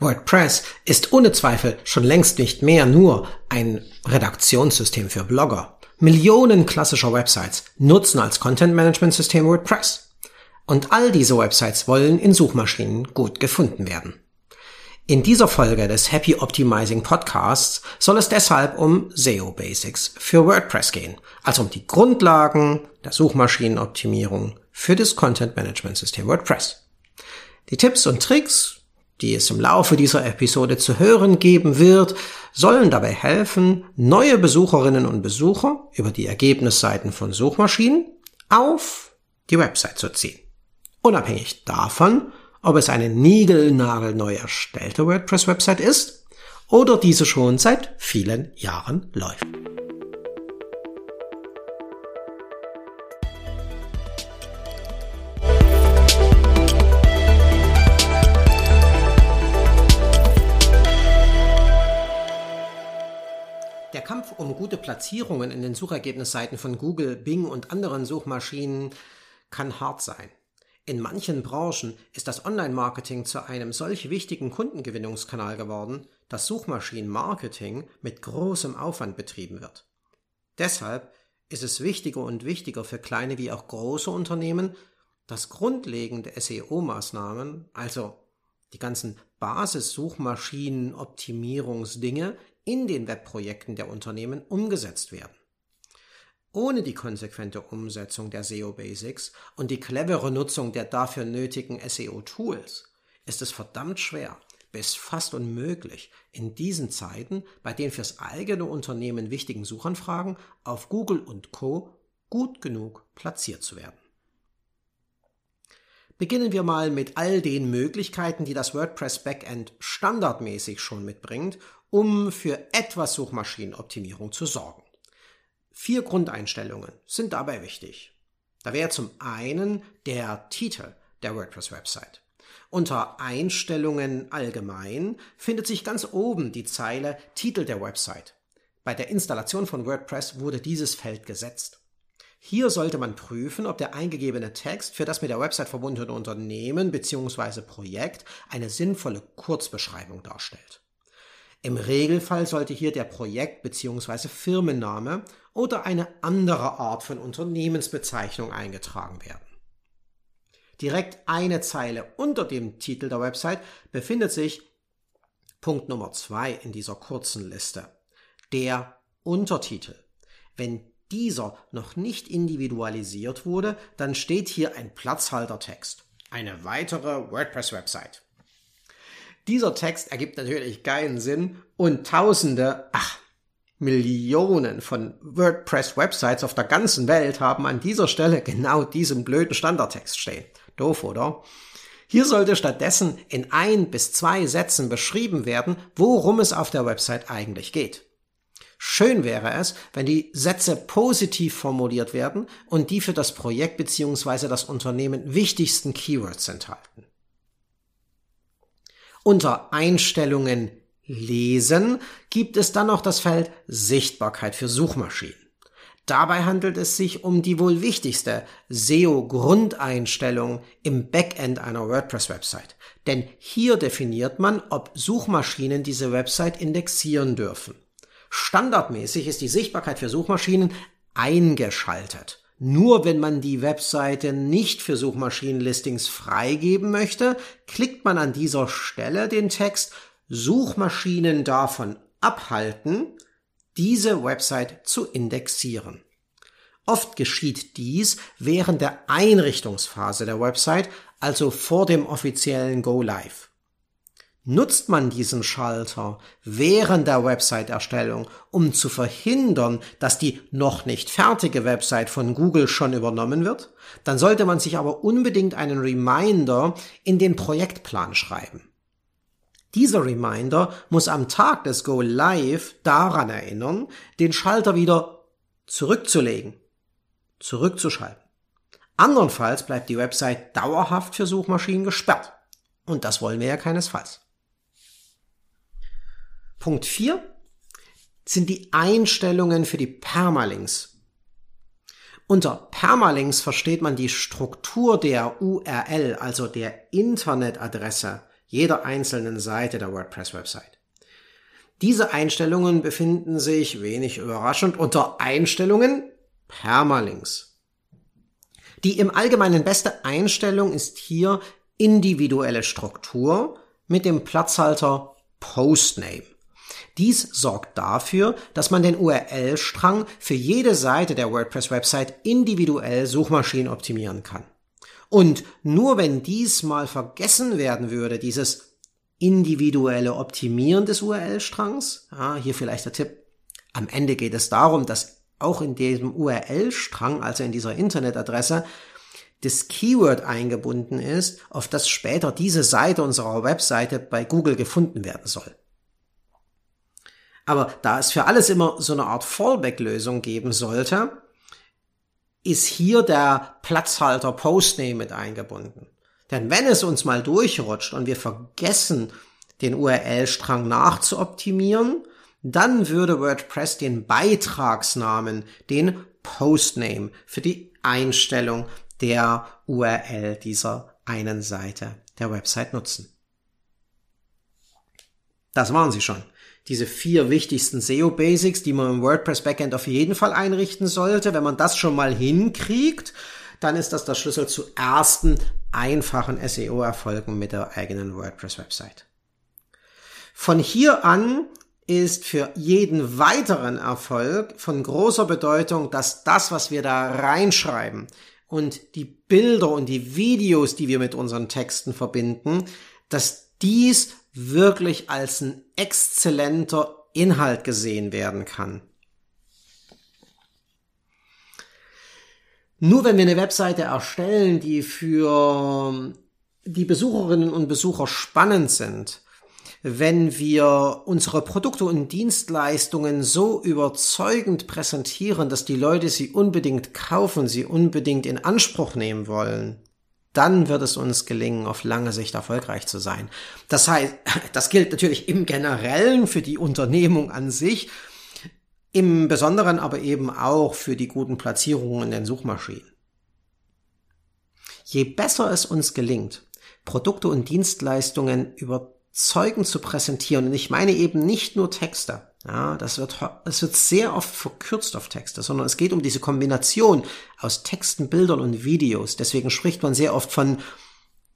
WordPress ist ohne Zweifel schon längst nicht mehr nur ein Redaktionssystem für Blogger. Millionen klassischer Websites nutzen als Content Management System WordPress. Und all diese Websites wollen in Suchmaschinen gut gefunden werden. In dieser Folge des Happy Optimizing Podcasts soll es deshalb um SEO Basics für WordPress gehen, also um die Grundlagen der Suchmaschinenoptimierung für das Content Management System WordPress. Die Tipps und Tricks, die es im Laufe dieser Episode zu hören geben wird, sollen dabei helfen, neue Besucherinnen und Besucher über die Ergebnisseiten von Suchmaschinen auf die Website zu ziehen. Unabhängig davon, ob es eine niegelnagelneu erstellte WordPress-Website ist oder diese schon seit vielen Jahren läuft. Der Kampf um gute Platzierungen in den Suchergebnisseiten von Google, Bing und anderen Suchmaschinen kann hart sein. In manchen Branchen ist das Online-Marketing zu einem solch wichtigen Kundengewinnungskanal geworden, dass Suchmaschinenmarketing mit großem Aufwand betrieben wird. Deshalb ist es wichtiger und wichtiger für kleine wie auch große Unternehmen, dass grundlegende SEO-Maßnahmen, also die ganzen Basis-Suchmaschinen-Optimierungsdinge in den Webprojekten der Unternehmen umgesetzt werden. Ohne die konsequente Umsetzung der SEO Basics und die clevere Nutzung der dafür nötigen SEO Tools ist es verdammt schwer, bis fast unmöglich, in diesen Zeiten bei den fürs eigene Unternehmen wichtigen Suchanfragen auf Google und Co. gut genug platziert zu werden. Beginnen wir mal mit all den Möglichkeiten, die das WordPress Backend standardmäßig schon mitbringt, um für etwas Suchmaschinenoptimierung zu sorgen. Vier Grundeinstellungen sind dabei wichtig. Da wäre zum einen der Titel der WordPress-Website. Unter Einstellungen allgemein findet sich ganz oben die Zeile Titel der Website. Bei der Installation von WordPress wurde dieses Feld gesetzt. Hier sollte man prüfen, ob der eingegebene Text für das mit der Website verbundene Unternehmen bzw. Projekt eine sinnvolle Kurzbeschreibung darstellt. Im Regelfall sollte hier der Projekt- bzw. Firmenname oder eine andere Art von Unternehmensbezeichnung eingetragen werden. Direkt eine Zeile unter dem Titel der Website befindet sich Punkt Nummer zwei in dieser kurzen Liste. Der Untertitel. Wenn dieser noch nicht individualisiert wurde, dann steht hier ein Platzhaltertext. Eine weitere WordPress-Website. Dieser Text ergibt natürlich keinen Sinn und tausende, ach, Millionen von WordPress-Websites auf der ganzen Welt haben an dieser Stelle genau diesen blöden Standardtext stehen. Doof, oder? Hier sollte stattdessen in ein bis zwei Sätzen beschrieben werden, worum es auf der Website eigentlich geht. Schön wäre es, wenn die Sätze positiv formuliert werden und die für das Projekt bzw. das Unternehmen wichtigsten Keywords enthalten. Unter Einstellungen lesen gibt es dann noch das Feld Sichtbarkeit für Suchmaschinen. Dabei handelt es sich um die wohl wichtigste SEO-Grundeinstellung im Backend einer WordPress-Website. Denn hier definiert man, ob Suchmaschinen diese Website indexieren dürfen. Standardmäßig ist die Sichtbarkeit für Suchmaschinen eingeschaltet. Nur wenn man die Webseite nicht für Suchmaschinenlistings freigeben möchte, klickt man an dieser Stelle den Text Suchmaschinen davon abhalten, diese Website zu indexieren. Oft geschieht dies während der Einrichtungsphase der Website, also vor dem offiziellen Go Live. Nutzt man diesen Schalter während der Website-Erstellung, um zu verhindern, dass die noch nicht fertige Website von Google schon übernommen wird, dann sollte man sich aber unbedingt einen Reminder in den Projektplan schreiben. Dieser Reminder muss am Tag des Go Live daran erinnern, den Schalter wieder zurückzulegen, zurückzuschalten. Andernfalls bleibt die Website dauerhaft für Suchmaschinen gesperrt. Und das wollen wir ja keinesfalls. Punkt 4 sind die Einstellungen für die Permalinks. Unter Permalinks versteht man die Struktur der URL, also der Internetadresse jeder einzelnen Seite der WordPress-Website. Diese Einstellungen befinden sich, wenig überraschend, unter Einstellungen Permalinks. Die im Allgemeinen beste Einstellung ist hier individuelle Struktur mit dem Platzhalter Postname. Dies sorgt dafür, dass man den URL-Strang für jede Seite der WordPress-Website individuell Suchmaschinen optimieren kann. Und nur wenn dies mal vergessen werden würde, dieses individuelle Optimieren des URL-Strangs, ja, hier vielleicht der Tipp, am Ende geht es darum, dass auch in diesem URL-Strang, also in dieser Internetadresse, das Keyword eingebunden ist, auf das später diese Seite unserer Webseite bei Google gefunden werden soll. Aber da es für alles immer so eine Art Fallback-Lösung geben sollte, ist hier der Platzhalter Postname mit eingebunden. Denn wenn es uns mal durchrutscht und wir vergessen, den URL-Strang nachzuoptimieren, dann würde WordPress den Beitragsnamen, den Postname für die Einstellung der URL dieser einen Seite der Website nutzen. Das waren sie schon diese vier wichtigsten SEO Basics, die man im WordPress Backend auf jeden Fall einrichten sollte. Wenn man das schon mal hinkriegt, dann ist das der Schlüssel zu ersten einfachen SEO Erfolgen mit der eigenen WordPress Website. Von hier an ist für jeden weiteren Erfolg von großer Bedeutung, dass das, was wir da reinschreiben und die Bilder und die Videos, die wir mit unseren Texten verbinden, dass dies wirklich als ein exzellenter Inhalt gesehen werden kann. Nur wenn wir eine Webseite erstellen, die für die Besucherinnen und Besucher spannend sind, wenn wir unsere Produkte und Dienstleistungen so überzeugend präsentieren, dass die Leute sie unbedingt kaufen, sie unbedingt in Anspruch nehmen wollen, dann wird es uns gelingen, auf lange Sicht erfolgreich zu sein. Das heißt, das gilt natürlich im Generellen für die Unternehmung an sich, im Besonderen aber eben auch für die guten Platzierungen in den Suchmaschinen. Je besser es uns gelingt, Produkte und Dienstleistungen überzeugend zu präsentieren, und ich meine eben nicht nur Texte, ja, das wird, es wird sehr oft verkürzt auf Texte, sondern es geht um diese Kombination aus Texten, Bildern und Videos. Deswegen spricht man sehr oft von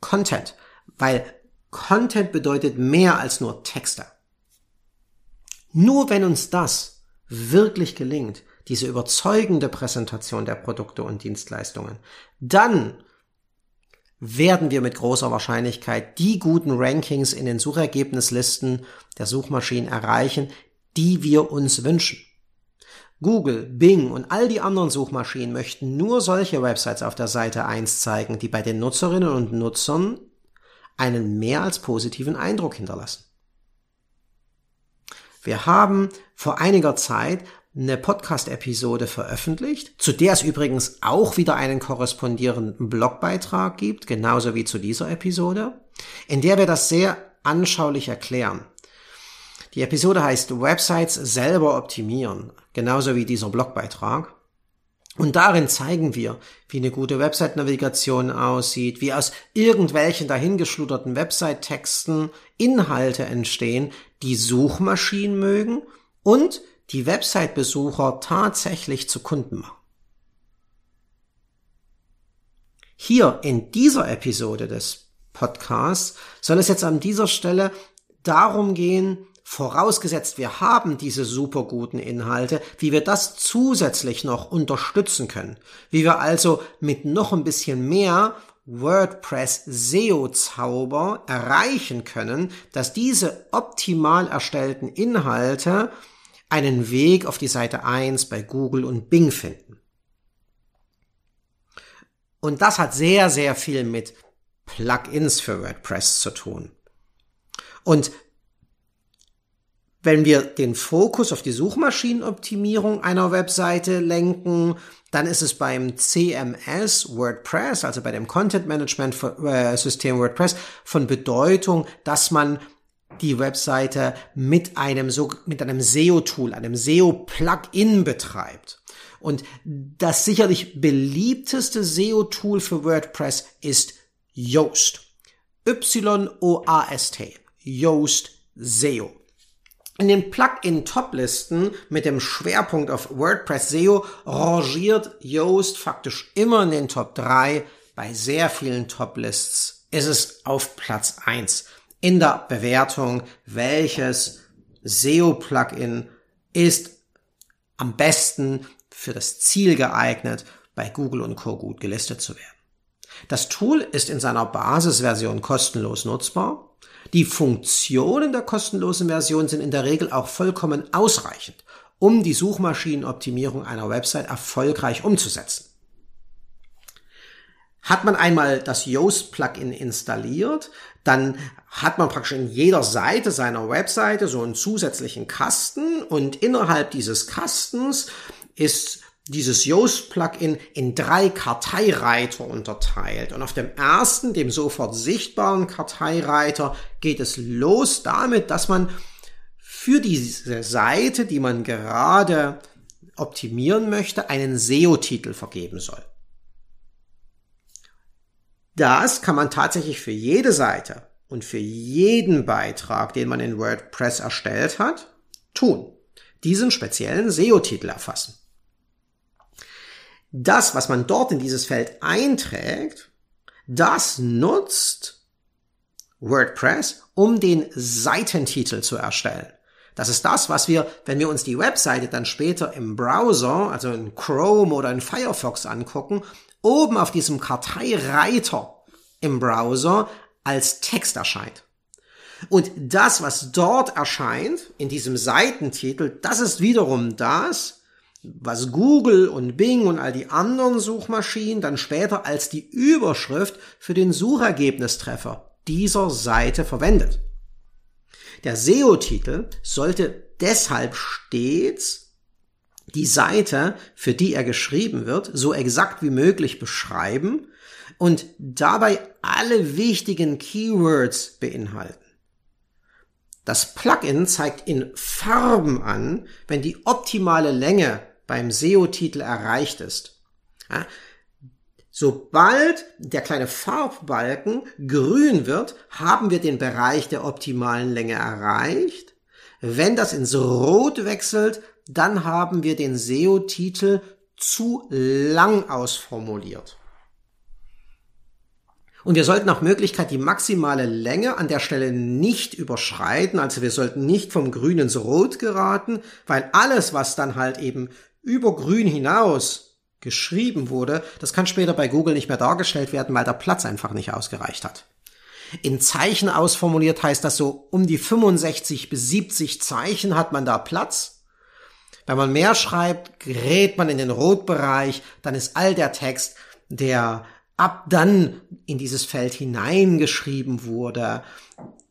Content, weil Content bedeutet mehr als nur Texte. Nur wenn uns das wirklich gelingt, diese überzeugende Präsentation der Produkte und Dienstleistungen, dann werden wir mit großer Wahrscheinlichkeit die guten Rankings in den Suchergebnislisten der Suchmaschinen erreichen, die wir uns wünschen. Google, Bing und all die anderen Suchmaschinen möchten nur solche Websites auf der Seite 1 zeigen, die bei den Nutzerinnen und Nutzern einen mehr als positiven Eindruck hinterlassen. Wir haben vor einiger Zeit eine Podcast-Episode veröffentlicht, zu der es übrigens auch wieder einen korrespondierenden Blogbeitrag gibt, genauso wie zu dieser Episode, in der wir das sehr anschaulich erklären. Die Episode heißt Websites selber optimieren, genauso wie dieser Blogbeitrag. Und darin zeigen wir, wie eine gute Website-Navigation aussieht, wie aus irgendwelchen dahingeschludderten Website-Texten Inhalte entstehen, die Suchmaschinen mögen und die Website-Besucher tatsächlich zu Kunden machen. Hier in dieser Episode des Podcasts soll es jetzt an dieser Stelle darum gehen, vorausgesetzt wir haben diese super guten Inhalte, wie wir das zusätzlich noch unterstützen können. Wie wir also mit noch ein bisschen mehr WordPress SEO Zauber erreichen können, dass diese optimal erstellten Inhalte einen Weg auf die Seite 1 bei Google und Bing finden. Und das hat sehr, sehr viel mit Plugins für WordPress zu tun. Und wenn wir den Fokus auf die Suchmaschinenoptimierung einer Webseite lenken, dann ist es beim CMS WordPress, also bei dem Content Management äh, System WordPress, von Bedeutung, dass man die Webseite mit einem so, mit einem SEO-Tool, einem SEO-Plugin betreibt. Und das sicherlich beliebteste SEO-Tool für WordPress ist Yoast. Y-O-A-S-T. Yoast SEO. In den Plugin-Top-Listen mit dem Schwerpunkt auf WordPress SEO rangiert Yoast faktisch immer in den Top 3. Bei sehr vielen Top-Lists ist es auf Platz 1 in der Bewertung, welches SEO-Plugin ist am besten für das Ziel geeignet, bei Google und Co. gut gelistet zu werden. Das Tool ist in seiner Basisversion kostenlos nutzbar. Die Funktionen der kostenlosen Version sind in der Regel auch vollkommen ausreichend, um die Suchmaschinenoptimierung einer Website erfolgreich umzusetzen. Hat man einmal das Yoast Plugin installiert, dann hat man praktisch in jeder Seite seiner Webseite so einen zusätzlichen Kasten und innerhalb dieses Kastens ist dieses Yoast-Plugin in drei Karteireiter unterteilt. Und auf dem ersten, dem sofort sichtbaren Karteireiter, geht es los damit, dass man für diese Seite, die man gerade optimieren möchte, einen SEO-Titel vergeben soll. Das kann man tatsächlich für jede Seite und für jeden Beitrag, den man in WordPress erstellt hat, tun. Diesen speziellen SEO-Titel erfassen. Das, was man dort in dieses Feld einträgt, das nutzt WordPress, um den Seitentitel zu erstellen. Das ist das, was wir, wenn wir uns die Webseite dann später im Browser, also in Chrome oder in Firefox angucken, oben auf diesem Karteireiter im Browser als Text erscheint. Und das, was dort erscheint, in diesem Seitentitel, das ist wiederum das, was Google und Bing und all die anderen Suchmaschinen dann später als die Überschrift für den Suchergebnistreffer dieser Seite verwendet. Der SEO-Titel sollte deshalb stets die Seite, für die er geschrieben wird, so exakt wie möglich beschreiben und dabei alle wichtigen Keywords beinhalten. Das Plugin zeigt in Farben an, wenn die optimale Länge beim SEO-Titel erreicht ist. Ja, sobald der kleine Farbbalken grün wird, haben wir den Bereich der optimalen Länge erreicht. Wenn das ins Rot wechselt, dann haben wir den SEO-Titel zu lang ausformuliert. Und wir sollten nach Möglichkeit die maximale Länge an der Stelle nicht überschreiten. Also wir sollten nicht vom Grün ins Rot geraten, weil alles, was dann halt eben über grün hinaus geschrieben wurde, das kann später bei Google nicht mehr dargestellt werden, weil der Platz einfach nicht ausgereicht hat. In Zeichen ausformuliert heißt das so, um die 65 bis 70 Zeichen hat man da Platz. Wenn man mehr schreibt, gerät man in den Rotbereich, dann ist all der Text, der ab dann in dieses Feld hineingeschrieben wurde,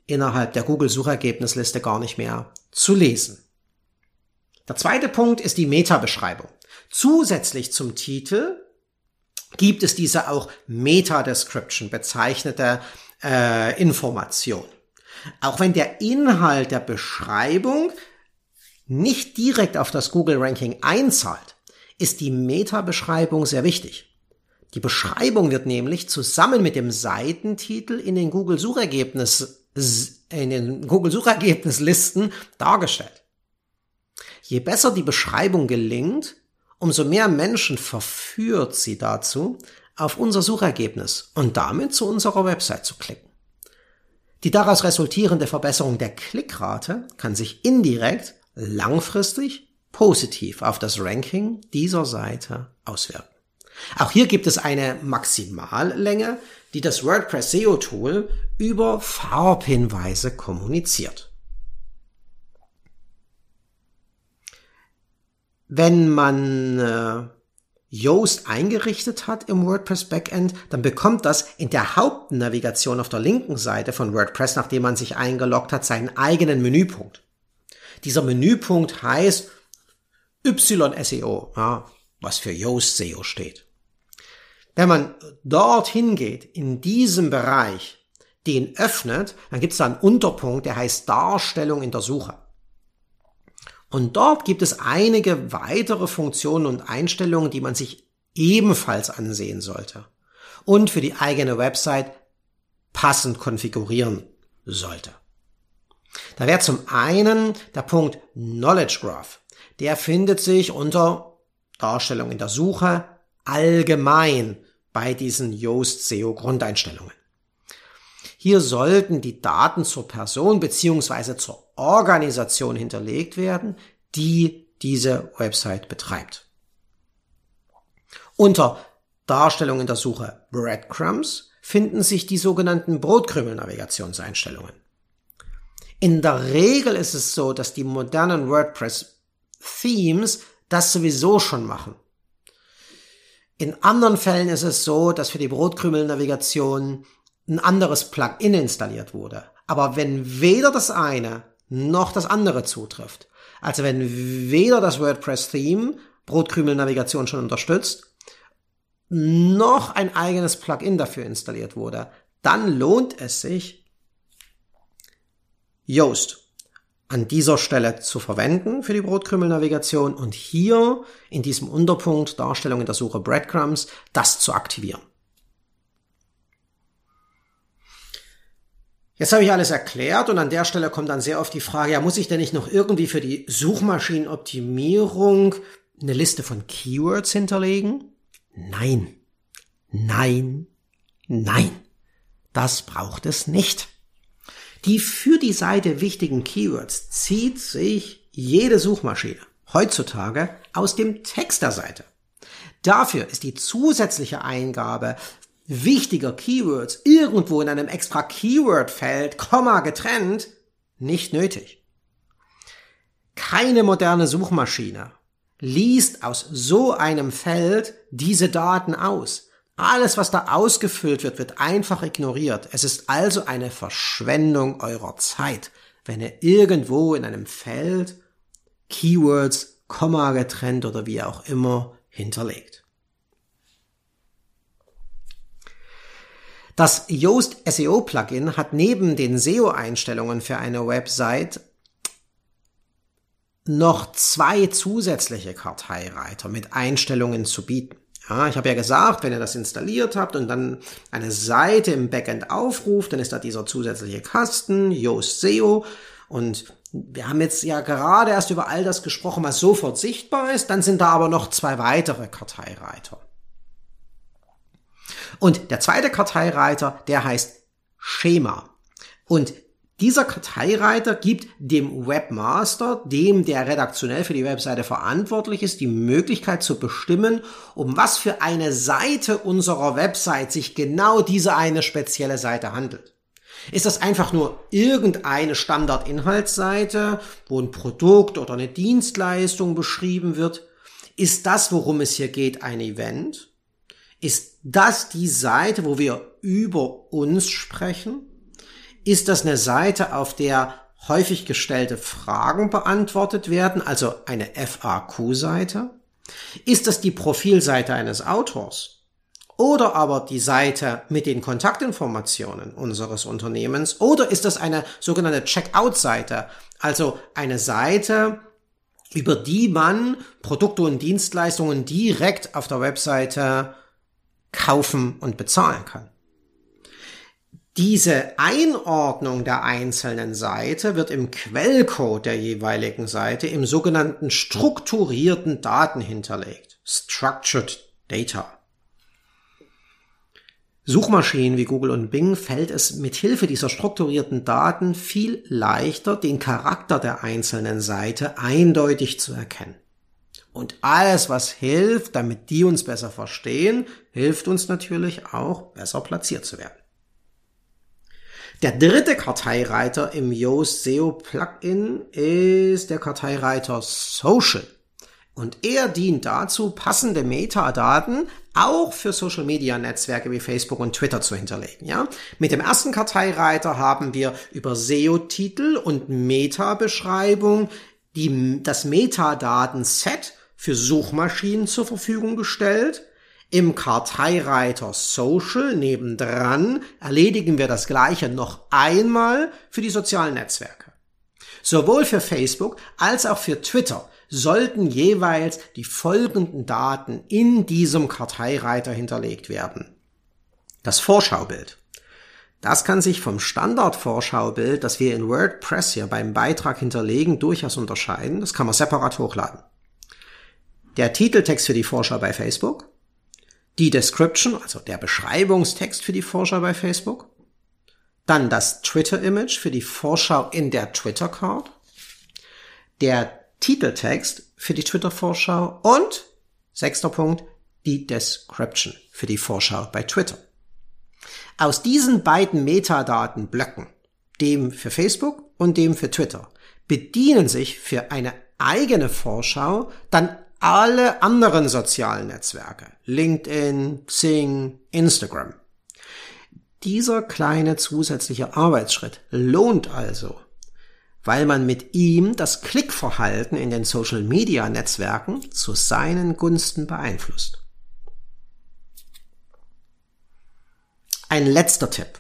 innerhalb der Google-Suchergebnisliste gar nicht mehr zu lesen. Der zweite Punkt ist die Meta-Beschreibung. Zusätzlich zum Titel gibt es diese auch Meta-Description bezeichnete äh, Information. Auch wenn der Inhalt der Beschreibung nicht direkt auf das Google-Ranking einzahlt, ist die Meta-Beschreibung sehr wichtig. Die Beschreibung wird nämlich zusammen mit dem Seitentitel in den Google-Suchergebnis in den Google-Suchergebnislisten dargestellt. Je besser die Beschreibung gelingt, umso mehr Menschen verführt sie dazu, auf unser Suchergebnis und damit zu unserer Website zu klicken. Die daraus resultierende Verbesserung der Klickrate kann sich indirekt langfristig positiv auf das Ranking dieser Seite auswirken. Auch hier gibt es eine Maximallänge, die das WordPress SEO Tool über Farbhinweise kommuniziert. Wenn man äh, Yoast eingerichtet hat im WordPress Backend, dann bekommt das in der Hauptnavigation auf der linken Seite von WordPress, nachdem man sich eingeloggt hat, seinen eigenen Menüpunkt. Dieser Menüpunkt heißt YSEO, ja, was für Yoast SEO steht. Wenn man dorthin geht, in diesem Bereich, den öffnet, dann gibt es da einen Unterpunkt, der heißt Darstellung in der Suche. Und dort gibt es einige weitere Funktionen und Einstellungen, die man sich ebenfalls ansehen sollte und für die eigene Website passend konfigurieren sollte. Da wäre zum einen der Punkt Knowledge Graph. Der findet sich unter Darstellung in der Suche allgemein bei diesen Yoast SEO Grundeinstellungen. Hier sollten die Daten zur Person beziehungsweise zur Organisation hinterlegt werden, die diese Website betreibt. Unter Darstellung in der Suche Breadcrumbs finden sich die sogenannten Brotkrümel-Navigationseinstellungen. In der Regel ist es so, dass die modernen WordPress-Themes das sowieso schon machen. In anderen Fällen ist es so, dass für die Brotkrümel-Navigation ein anderes Plugin installiert wurde. Aber wenn weder das eine noch das andere zutrifft, also wenn weder das WordPress-Theme Brotkrümel-Navigation schon unterstützt, noch ein eigenes Plugin dafür installiert wurde, dann lohnt es sich, Yoast an dieser Stelle zu verwenden für die Brotkrümel-Navigation und hier in diesem Unterpunkt Darstellung in der Suche Breadcrumbs das zu aktivieren. Jetzt habe ich alles erklärt und an der Stelle kommt dann sehr oft die Frage, ja, muss ich denn nicht noch irgendwie für die Suchmaschinenoptimierung eine Liste von Keywords hinterlegen? Nein, nein, nein. Das braucht es nicht. Die für die Seite wichtigen Keywords zieht sich jede Suchmaschine heutzutage aus dem Text der Seite. Dafür ist die zusätzliche Eingabe wichtiger Keywords irgendwo in einem extra Keyword-Feld, Komma getrennt, nicht nötig. Keine moderne Suchmaschine liest aus so einem Feld diese Daten aus. Alles, was da ausgefüllt wird, wird einfach ignoriert. Es ist also eine Verschwendung eurer Zeit, wenn ihr irgendwo in einem Feld Keywords, Komma getrennt oder wie auch immer hinterlegt. Das Yoast SEO Plugin hat neben den SEO-Einstellungen für eine Website noch zwei zusätzliche Karteireiter mit Einstellungen zu bieten. Ja, ich habe ja gesagt, wenn ihr das installiert habt und dann eine Seite im Backend aufruft, dann ist da dieser zusätzliche Kasten, Yoast SEO. Und wir haben jetzt ja gerade erst über all das gesprochen, was sofort sichtbar ist. Dann sind da aber noch zwei weitere Karteireiter. Und der zweite Karteireiter, der heißt Schema. Und dieser Karteireiter gibt dem Webmaster, dem der redaktionell für die Webseite verantwortlich ist, die Möglichkeit zu bestimmen, um was für eine Seite unserer Website sich genau diese eine spezielle Seite handelt. Ist das einfach nur irgendeine Standardinhaltsseite, wo ein Produkt oder eine Dienstleistung beschrieben wird? Ist das, worum es hier geht, ein Event? Ist das die Seite, wo wir über uns sprechen? Ist das eine Seite, auf der häufig gestellte Fragen beantwortet werden, also eine FAQ-Seite? Ist das die Profilseite eines Autors? Oder aber die Seite mit den Kontaktinformationen unseres Unternehmens? Oder ist das eine sogenannte Checkout-Seite, also eine Seite, über die man Produkte und Dienstleistungen direkt auf der Webseite kaufen und bezahlen kann? Diese Einordnung der einzelnen Seite wird im Quellcode der jeweiligen Seite im sogenannten strukturierten Daten hinterlegt. Structured Data. Suchmaschinen wie Google und Bing fällt es mit Hilfe dieser strukturierten Daten viel leichter, den Charakter der einzelnen Seite eindeutig zu erkennen. Und alles, was hilft, damit die uns besser verstehen, hilft uns natürlich auch, besser platziert zu werden. Der dritte Karteireiter im Yoast SEO Plugin ist der Karteireiter Social. Und er dient dazu, passende Metadaten auch für Social Media Netzwerke wie Facebook und Twitter zu hinterlegen, ja? Mit dem ersten Karteireiter haben wir über SEO-Titel und Meta-Beschreibung die, das Metadaten-Set für Suchmaschinen zur Verfügung gestellt. Im Karteireiter Social nebendran erledigen wir das gleiche noch einmal für die sozialen Netzwerke. Sowohl für Facebook als auch für Twitter sollten jeweils die folgenden Daten in diesem Karteireiter hinterlegt werden. Das Vorschaubild, Das kann sich vom Standardvorschaubild, das wir in WordPress hier beim Beitrag hinterlegen, durchaus unterscheiden. Das kann man separat hochladen. Der Titeltext für die Vorschau bei Facebook, die Description, also der Beschreibungstext für die Vorschau bei Facebook, dann das Twitter-Image für die Vorschau in der Twitter-Card, der Titeltext für die Twitter-Vorschau und, sechster Punkt, die Description für die Vorschau bei Twitter. Aus diesen beiden Metadatenblöcken, dem für Facebook und dem für Twitter, bedienen sich für eine eigene Vorschau dann alle anderen sozialen Netzwerke. LinkedIn, Xing, Instagram. Dieser kleine zusätzliche Arbeitsschritt lohnt also, weil man mit ihm das Klickverhalten in den Social-Media-Netzwerken zu seinen Gunsten beeinflusst. Ein letzter Tipp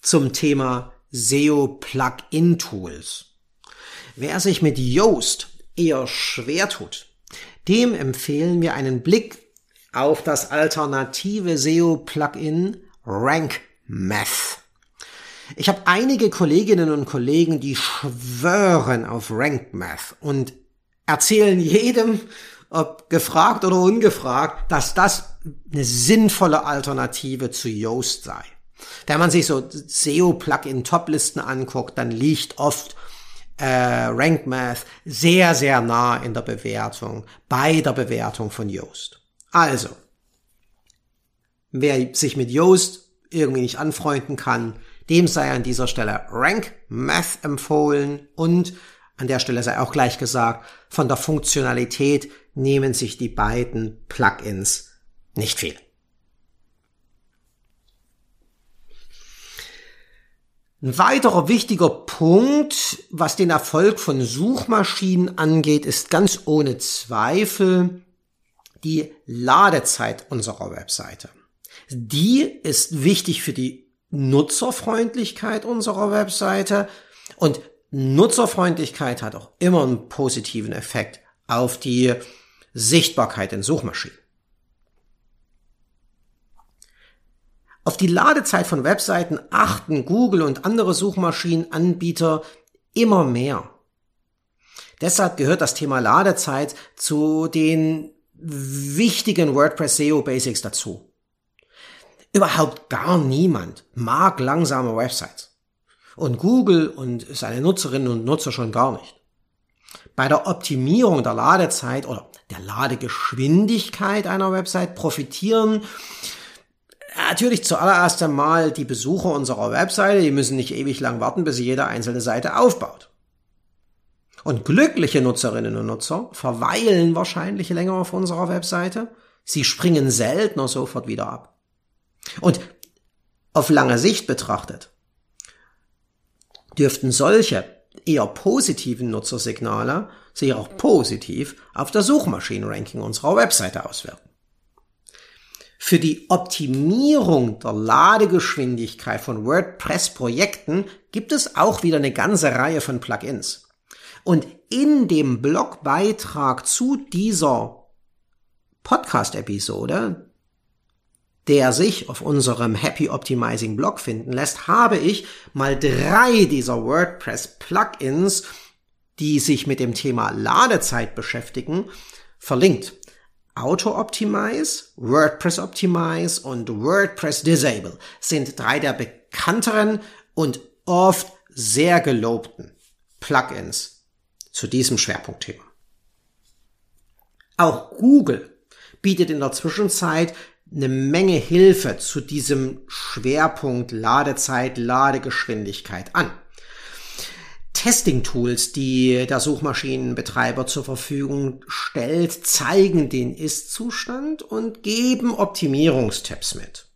zum Thema SEO Plugin Tools. Wer sich mit Yoast eher schwer tut, dem empfehlen wir einen Blick auf das alternative SEO Plugin Rank Math. Ich habe einige Kolleginnen und Kollegen, die schwören auf Rank Math und erzählen jedem, ob gefragt oder ungefragt, dass das eine sinnvolle Alternative zu Yoast sei. Wenn man sich so SEO-Plugin-Toplisten anguckt, dann liegt oft äh, Rank Math sehr, sehr nah in der Bewertung, bei der Bewertung von Yoast. Also, wer sich mit Yoast irgendwie nicht anfreunden kann, dem sei an dieser Stelle Rank Math empfohlen und an der Stelle sei auch gleich gesagt, von der Funktionalität nehmen sich die beiden Plugins nicht viel. Ein weiterer wichtiger Punkt, was den Erfolg von Suchmaschinen angeht, ist ganz ohne Zweifel die Ladezeit unserer Webseite. Die ist wichtig für die Nutzerfreundlichkeit unserer Webseite und Nutzerfreundlichkeit hat auch immer einen positiven Effekt auf die Sichtbarkeit in Suchmaschinen. Auf die Ladezeit von Webseiten achten Google und andere Suchmaschinenanbieter immer mehr. Deshalb gehört das Thema Ladezeit zu den wichtigen WordPress SEO Basics dazu. Überhaupt gar niemand mag langsame Websites. Und Google und seine Nutzerinnen und Nutzer schon gar nicht. Bei der Optimierung der Ladezeit oder der Ladegeschwindigkeit einer Website profitieren Natürlich zuallererst einmal die Besucher unserer Webseite, die müssen nicht ewig lang warten, bis sie jede einzelne Seite aufbaut. Und glückliche Nutzerinnen und Nutzer verweilen wahrscheinlich länger auf unserer Webseite. Sie springen seltener sofort wieder ab. Und auf lange Sicht betrachtet dürften solche eher positiven Nutzersignale sich auch positiv auf das Suchmaschinenranking unserer Webseite auswirken. Für die Optimierung der Ladegeschwindigkeit von WordPress-Projekten gibt es auch wieder eine ganze Reihe von Plugins. Und in dem Blogbeitrag zu dieser Podcast-Episode, der sich auf unserem Happy Optimizing Blog finden lässt, habe ich mal drei dieser WordPress-Plugins, die sich mit dem Thema Ladezeit beschäftigen, verlinkt. Auto Optimize, WordPress Optimize und WordPress Disable sind drei der bekannteren und oft sehr gelobten Plugins zu diesem Schwerpunktthema. Auch Google bietet in der Zwischenzeit eine Menge Hilfe zu diesem Schwerpunkt Ladezeit, Ladegeschwindigkeit an. Testing-Tools, die der Suchmaschinenbetreiber zur Verfügung stellt, zeigen den Ist-Zustand und geben Optimierungstipps mit.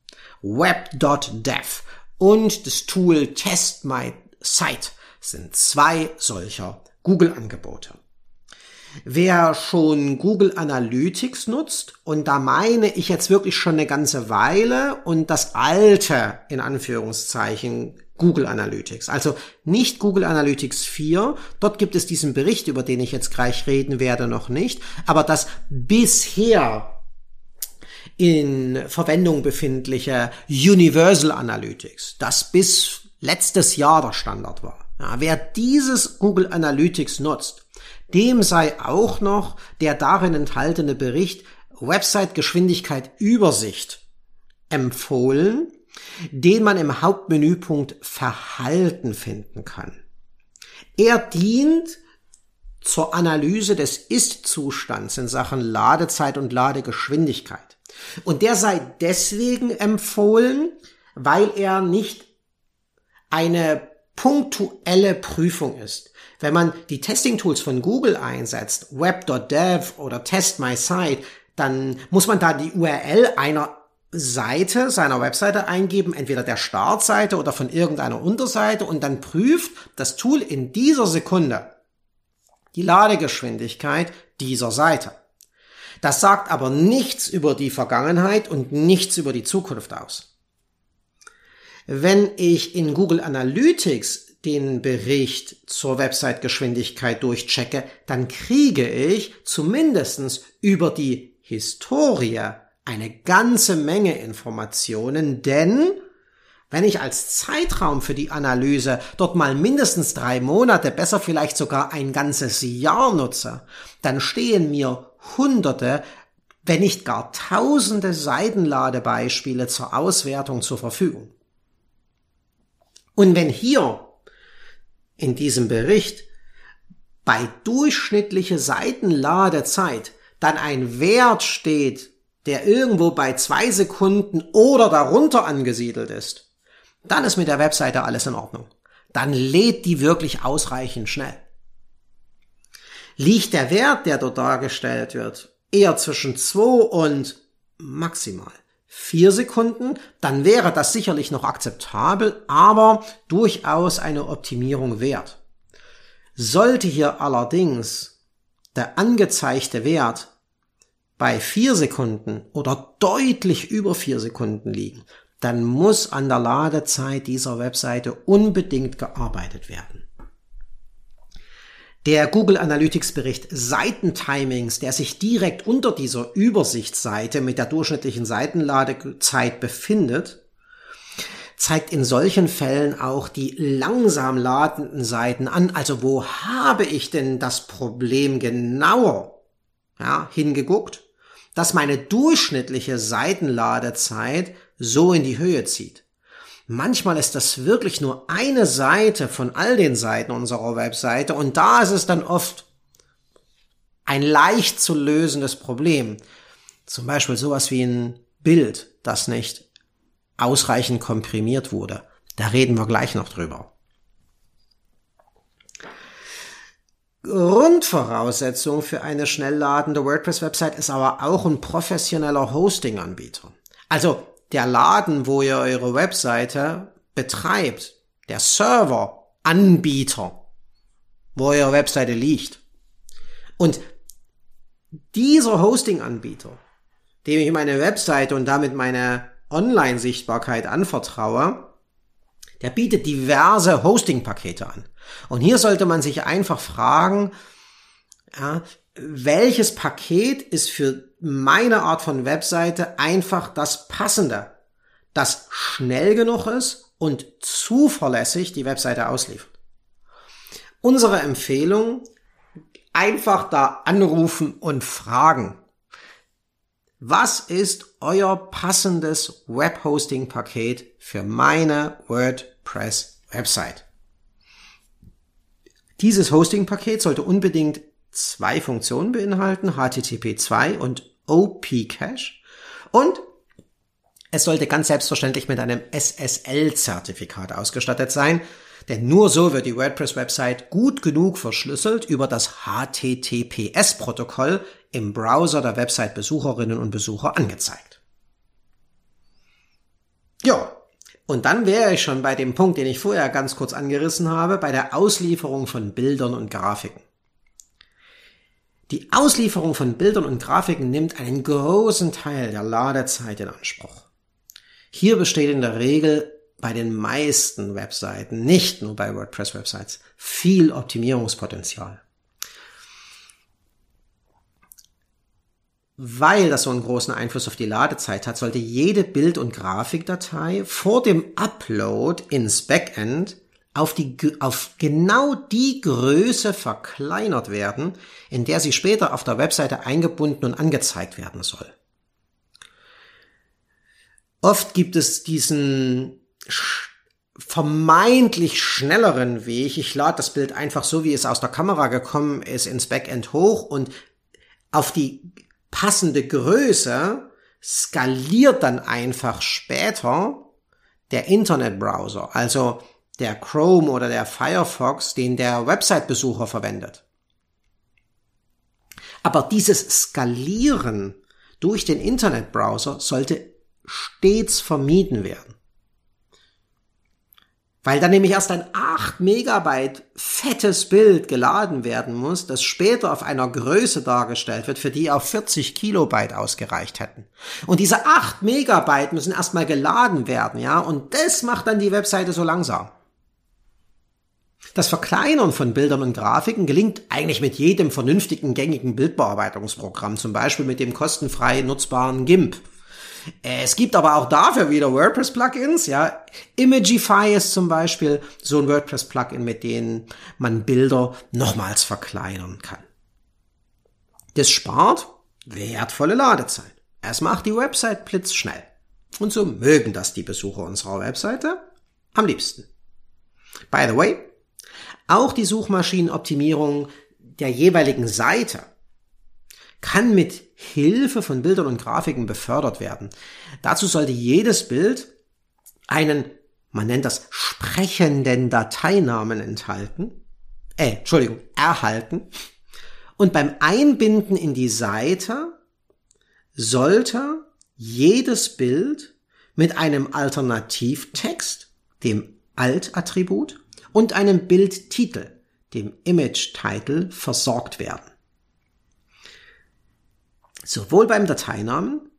Web.dev und das Tool Test My Site sind zwei solcher Google-Angebote. Wer schon Google Analytics nutzt, und da meine ich jetzt wirklich schon eine ganze Weile und das alte, in Anführungszeichen, Google Analytics. Also nicht Google Analytics 4. Dort gibt es diesen Bericht, über den ich jetzt gleich reden werde, noch nicht. Aber das bisher in Verwendung befindliche Universal Analytics, das bis letztes Jahr der Standard war. Ja, wer dieses Google Analytics nutzt, dem sei auch noch der darin enthaltene Bericht Website Geschwindigkeit Übersicht empfohlen, den man im Hauptmenüpunkt Verhalten finden kann. Er dient zur Analyse des Ist-Zustands in Sachen Ladezeit und Ladegeschwindigkeit. Und der sei deswegen empfohlen, weil er nicht eine punktuelle Prüfung ist. Wenn man die Testing-Tools von Google einsetzt, web.dev oder Test My Site, dann muss man da die URL einer Seite seiner Webseite eingeben, entweder der Startseite oder von irgendeiner Unterseite und dann prüft das Tool in dieser Sekunde die Ladegeschwindigkeit dieser Seite. Das sagt aber nichts über die Vergangenheit und nichts über die Zukunft aus. Wenn ich in Google Analytics den Bericht zur Website-Geschwindigkeit durchchecke, dann kriege ich zumindestens über die Historie eine ganze Menge Informationen, denn wenn ich als Zeitraum für die Analyse dort mal mindestens drei Monate, besser vielleicht sogar ein ganzes Jahr nutze, dann stehen mir hunderte, wenn nicht gar tausende Seitenladebeispiele zur Auswertung zur Verfügung. Und wenn hier in diesem Bericht bei durchschnittliche Seitenladezeit dann ein Wert steht, der irgendwo bei zwei Sekunden oder darunter angesiedelt ist, dann ist mit der Webseite alles in Ordnung. Dann lädt die wirklich ausreichend schnell. Liegt der Wert, der dort dargestellt wird, eher zwischen zwei und maximal vier Sekunden, dann wäre das sicherlich noch akzeptabel, aber durchaus eine Optimierung wert. Sollte hier allerdings der angezeigte Wert bei vier Sekunden oder deutlich über vier Sekunden liegen, dann muss an der Ladezeit dieser Webseite unbedingt gearbeitet werden. Der Google Analytics Bericht Seitentimings, der sich direkt unter dieser Übersichtsseite mit der durchschnittlichen Seitenladezeit befindet, zeigt in solchen Fällen auch die langsam ladenden Seiten an. Also wo habe ich denn das Problem genauer ja, hingeguckt, dass meine durchschnittliche Seitenladezeit so in die Höhe zieht. Manchmal ist das wirklich nur eine Seite von all den Seiten unserer Webseite und da ist es dann oft ein leicht zu lösendes Problem. Zum Beispiel sowas wie ein Bild, das nicht ausreichend komprimiert wurde. Da reden wir gleich noch drüber. Grundvoraussetzung für eine schnell ladende WordPress-Website ist aber auch ein professioneller Hosting-Anbieter. Also der Laden, wo ihr eure Webseite betreibt, der Server, Anbieter, wo eure Webseite liegt. Und dieser Hosting-Anbieter, dem ich meine Webseite und damit meine Online-Sichtbarkeit anvertraue, der bietet diverse Hosting-Pakete an. Und hier sollte man sich einfach fragen, ja, welches Paket ist für meine Art von Webseite einfach das passende, das schnell genug ist und zuverlässig die Webseite ausliefert. Unsere Empfehlung, einfach da anrufen und fragen. Was ist euer passendes Webhosting-Paket für meine WordPress-Website? Dieses Hosting-Paket sollte unbedingt zwei Funktionen beinhalten, HTTP 2 und OP Cache. Und es sollte ganz selbstverständlich mit einem SSL-Zertifikat ausgestattet sein, denn nur so wird die WordPress-Website gut genug verschlüsselt über das HTTPS-Protokoll im Browser der Website-Besucherinnen und Besucher angezeigt. Ja, und dann wäre ich schon bei dem Punkt, den ich vorher ganz kurz angerissen habe, bei der Auslieferung von Bildern und Grafiken. Die Auslieferung von Bildern und Grafiken nimmt einen großen Teil der Ladezeit in Anspruch. Hier besteht in der Regel bei den meisten Webseiten, nicht nur bei WordPress-Websites, viel Optimierungspotenzial. weil das so einen großen Einfluss auf die Ladezeit hat, sollte jede Bild- und Grafikdatei vor dem Upload ins Backend auf, die, auf genau die Größe verkleinert werden, in der sie später auf der Webseite eingebunden und angezeigt werden soll. Oft gibt es diesen vermeintlich schnelleren Weg. Ich lade das Bild einfach so, wie es aus der Kamera gekommen ist, ins Backend hoch und auf die passende Größe skaliert dann einfach später der Internetbrowser, also der Chrome oder der Firefox, den der Website-Besucher verwendet. Aber dieses Skalieren durch den Internetbrowser sollte stets vermieden werden. Weil dann nämlich erst ein 8 Megabyte fettes Bild geladen werden muss, das später auf einer Größe dargestellt wird, für die auch 40 Kilobyte ausgereicht hätten. Und diese 8 Megabyte müssen erstmal geladen werden, ja, und das macht dann die Webseite so langsam. Das Verkleinern von Bildern und Grafiken gelingt eigentlich mit jedem vernünftigen gängigen Bildbearbeitungsprogramm, zum Beispiel mit dem kostenfrei nutzbaren GIMP. Es gibt aber auch dafür wieder WordPress-Plugins, ja. Imagify ist zum Beispiel so ein WordPress-Plugin, mit dem man Bilder nochmals verkleinern kann. Das spart wertvolle Ladezeit. Es macht die Website blitzschnell. Und so mögen das die Besucher unserer Webseite am liebsten. By the way, auch die Suchmaschinenoptimierung der jeweiligen Seite kann mit Hilfe von Bildern und Grafiken befördert werden. Dazu sollte jedes Bild einen, man nennt das sprechenden Dateinamen enthalten, äh, Entschuldigung, erhalten. Und beim Einbinden in die Seite sollte jedes Bild mit einem Alternativtext, dem Alt-Attribut und einem Bildtitel, dem Image-Title, versorgt werden. Sowohl beim Dateinamen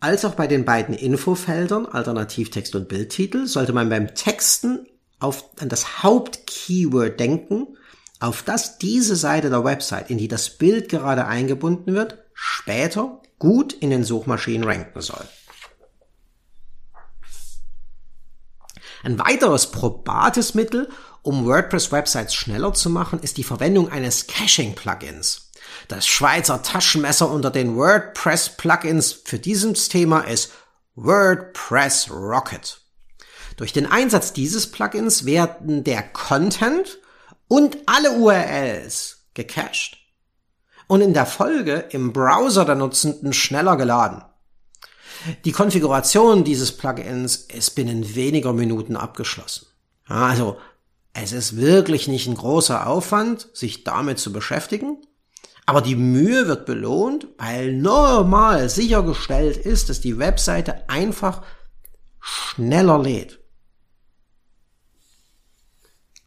als auch bei den beiden Infofeldern Alternativtext und Bildtitel sollte man beim Texten auf, an das Hauptkeyword denken, auf das diese Seite der Website, in die das Bild gerade eingebunden wird, später gut in den Suchmaschinen ranken soll. Ein weiteres probates Mittel, um WordPress-Websites schneller zu machen, ist die Verwendung eines Caching-Plugins. Das Schweizer Taschenmesser unter den WordPress-Plugins für dieses Thema ist WordPress Rocket. Durch den Einsatz dieses Plugins werden der Content und alle URLs gecached und in der Folge im Browser der Nutzenden schneller geladen. Die Konfiguration dieses Plugins ist binnen weniger Minuten abgeschlossen. Also, es ist wirklich nicht ein großer Aufwand, sich damit zu beschäftigen. Aber die Mühe wird belohnt, weil normal sichergestellt ist, dass die Webseite einfach schneller lädt.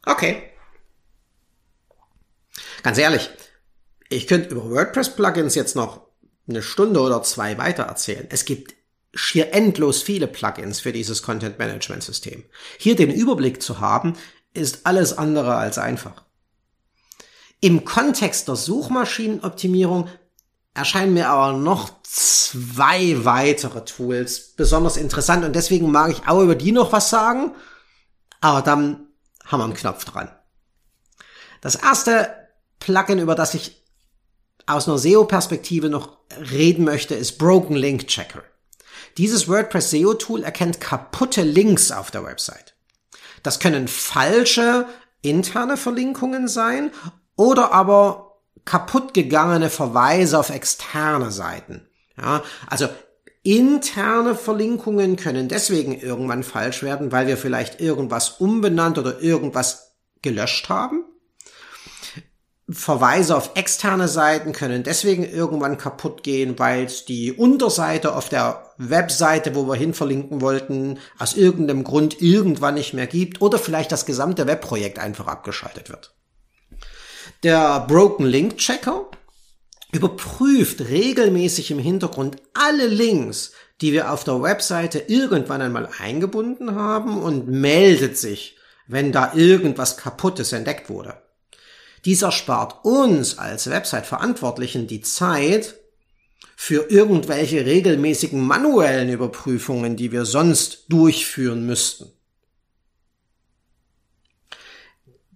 Okay. Ganz ehrlich, ich könnte über WordPress-Plugins jetzt noch eine Stunde oder zwei weiter erzählen. Es gibt schier endlos viele Plugins für dieses Content-Management-System. Hier den Überblick zu haben, ist alles andere als einfach. Im Kontext der Suchmaschinenoptimierung erscheinen mir aber noch zwei weitere Tools besonders interessant und deswegen mag ich auch über die noch was sagen. Aber dann haben wir einen Knopf dran. Das erste Plugin, über das ich aus einer SEO-Perspektive noch reden möchte, ist Broken Link Checker. Dieses WordPress SEO Tool erkennt kaputte Links auf der Website. Das können falsche interne Verlinkungen sein oder aber kaputt gegangene Verweise auf externe Seiten. Ja, also interne Verlinkungen können deswegen irgendwann falsch werden, weil wir vielleicht irgendwas umbenannt oder irgendwas gelöscht haben. Verweise auf externe Seiten können deswegen irgendwann kaputt gehen, weil die Unterseite auf der Webseite, wo wir hin verlinken wollten, aus irgendeinem Grund irgendwann nicht mehr gibt oder vielleicht das gesamte Webprojekt einfach abgeschaltet wird. Der Broken Link Checker überprüft regelmäßig im Hintergrund alle Links, die wir auf der Webseite irgendwann einmal eingebunden haben und meldet sich, wenn da irgendwas Kaputtes entdeckt wurde. Dies erspart uns als Website-Verantwortlichen die Zeit, für irgendwelche regelmäßigen manuellen Überprüfungen, die wir sonst durchführen müssten.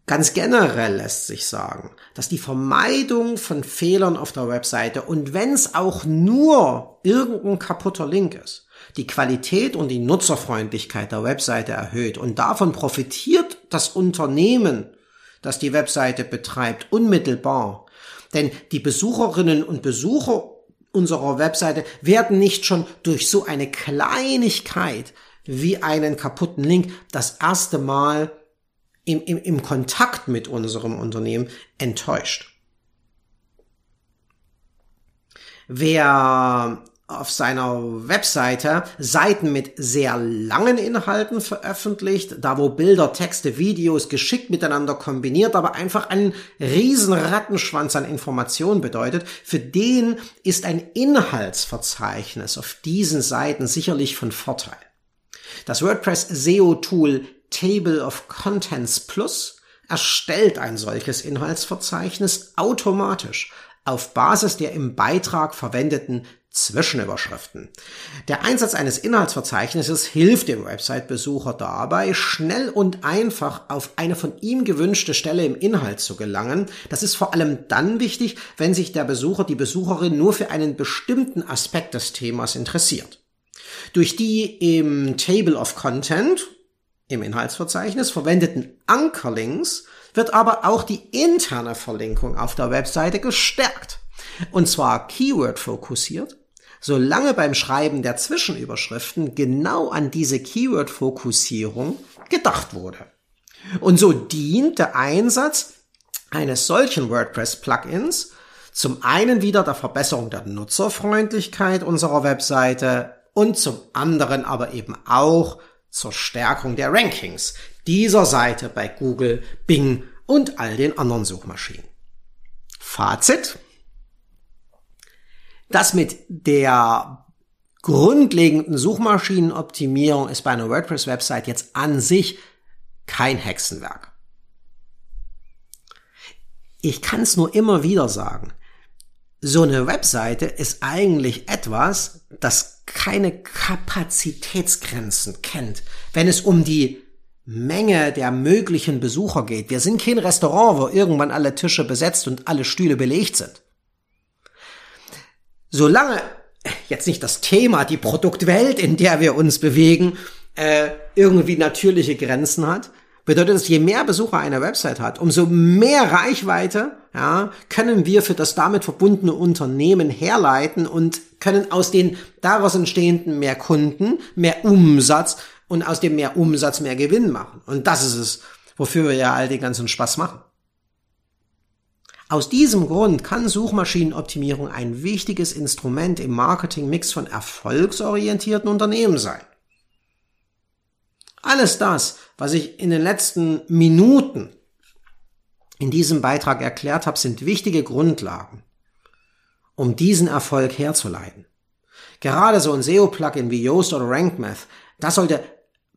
Ganz generell lässt sich sagen, dass die Vermeidung von Fehlern auf der Webseite und wenn es auch nur irgendein kaputter Link ist, die Qualität und die Nutzerfreundlichkeit der Webseite erhöht und davon profitiert das Unternehmen, das die Webseite betreibt, unmittelbar. Denn die Besucherinnen und Besucher unserer Webseite werden nicht schon durch so eine Kleinigkeit wie einen kaputten Link das erste Mal im, im, im Kontakt mit unserem Unternehmen enttäuscht. Wer auf seiner Webseite Seiten mit sehr langen Inhalten veröffentlicht, da wo Bilder, Texte, Videos geschickt miteinander kombiniert, aber einfach einen riesen Rattenschwanz an Informationen bedeutet, für den ist ein Inhaltsverzeichnis auf diesen Seiten sicherlich von Vorteil. Das WordPress SEO Tool Table of Contents Plus erstellt ein solches Inhaltsverzeichnis automatisch auf Basis der im Beitrag verwendeten Zwischenüberschriften. Der Einsatz eines Inhaltsverzeichnisses hilft dem Website-Besucher dabei, schnell und einfach auf eine von ihm gewünschte Stelle im Inhalt zu gelangen. Das ist vor allem dann wichtig, wenn sich der Besucher, die Besucherin nur für einen bestimmten Aspekt des Themas interessiert. Durch die im Table of Content im Inhaltsverzeichnis verwendeten Ankerlinks wird aber auch die interne Verlinkung auf der Webseite gestärkt. Und zwar Keyword fokussiert, solange beim Schreiben der Zwischenüberschriften genau an diese Keyword-Fokussierung gedacht wurde. Und so dient der Einsatz eines solchen WordPress-Plugins zum einen wieder der Verbesserung der Nutzerfreundlichkeit unserer Webseite und zum anderen aber eben auch zur Stärkung der Rankings dieser Seite bei Google, Bing und all den anderen Suchmaschinen. Fazit. Das mit der grundlegenden Suchmaschinenoptimierung ist bei einer WordPress-Website jetzt an sich kein Hexenwerk. Ich kann es nur immer wieder sagen. So eine Webseite ist eigentlich etwas, das keine Kapazitätsgrenzen kennt, wenn es um die Menge der möglichen Besucher geht. Wir sind kein Restaurant, wo irgendwann alle Tische besetzt und alle Stühle belegt sind. Solange jetzt nicht das Thema, die Produktwelt, in der wir uns bewegen, äh, irgendwie natürliche Grenzen hat, bedeutet es, je mehr Besucher eine Website hat, umso mehr Reichweite ja, können wir für das damit verbundene Unternehmen herleiten und können aus den daraus entstehenden mehr Kunden, mehr Umsatz und aus dem mehr Umsatz mehr Gewinn machen. Und das ist es, wofür wir ja all den ganzen Spaß machen. Aus diesem Grund kann Suchmaschinenoptimierung ein wichtiges Instrument im Marketingmix von erfolgsorientierten Unternehmen sein. Alles das, was ich in den letzten Minuten in diesem Beitrag erklärt habe, sind wichtige Grundlagen, um diesen Erfolg herzuleiten. Gerade so ein SEO-Plugin wie Yoast oder RankMath, das sollte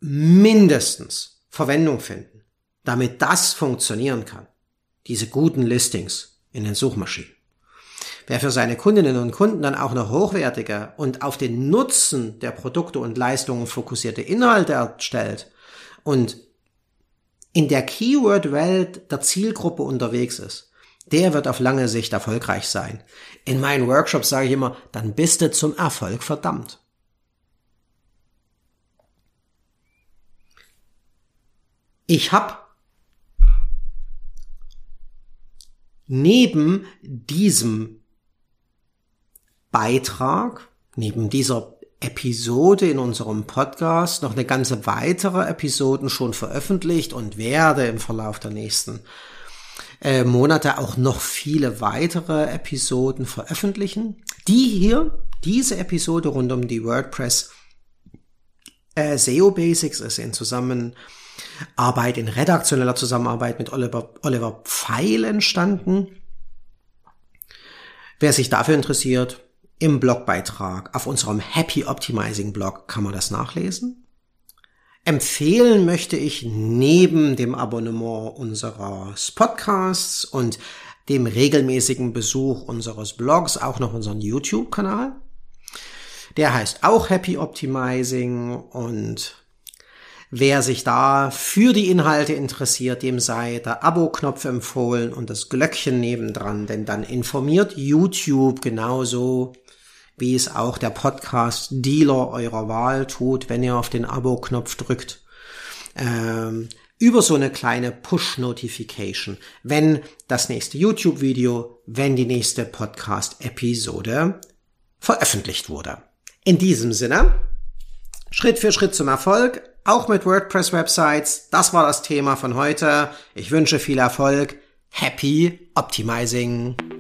mindestens Verwendung finden, damit das funktionieren kann. Diese guten Listings in den Suchmaschinen. Wer für seine Kundinnen und Kunden dann auch noch hochwertige und auf den Nutzen der Produkte und Leistungen fokussierte Inhalte erstellt und in der Keyword-Welt der Zielgruppe unterwegs ist, der wird auf lange Sicht erfolgreich sein. In meinen Workshops sage ich immer, dann bist du zum Erfolg verdammt. Ich habe neben diesem Beitrag, neben dieser Episode in unserem Podcast noch eine ganze weitere Episoden schon veröffentlicht und werde im Verlauf der nächsten äh, Monate auch noch viele weitere Episoden veröffentlichen. Die hier, diese Episode rund um die WordPress äh, SEO Basics ist in Zusammenarbeit, in redaktioneller Zusammenarbeit mit Oliver, Oliver Pfeil entstanden. Wer sich dafür interessiert, im Blogbeitrag auf unserem Happy Optimizing Blog kann man das nachlesen. Empfehlen möchte ich neben dem Abonnement unserer Podcasts und dem regelmäßigen Besuch unseres Blogs auch noch unseren YouTube-Kanal. Der heißt auch Happy Optimizing und wer sich da für die Inhalte interessiert, dem sei der Abo-Knopf empfohlen und das Glöckchen nebendran, denn dann informiert YouTube genauso, wie es auch der Podcast-Dealer eurer Wahl tut, wenn ihr auf den Abo-Knopf drückt. Ähm, über so eine kleine Push-Notification, wenn das nächste YouTube-Video, wenn die nächste Podcast-Episode veröffentlicht wurde. In diesem Sinne, Schritt für Schritt zum Erfolg, auch mit WordPress-Websites. Das war das Thema von heute. Ich wünsche viel Erfolg. Happy Optimizing.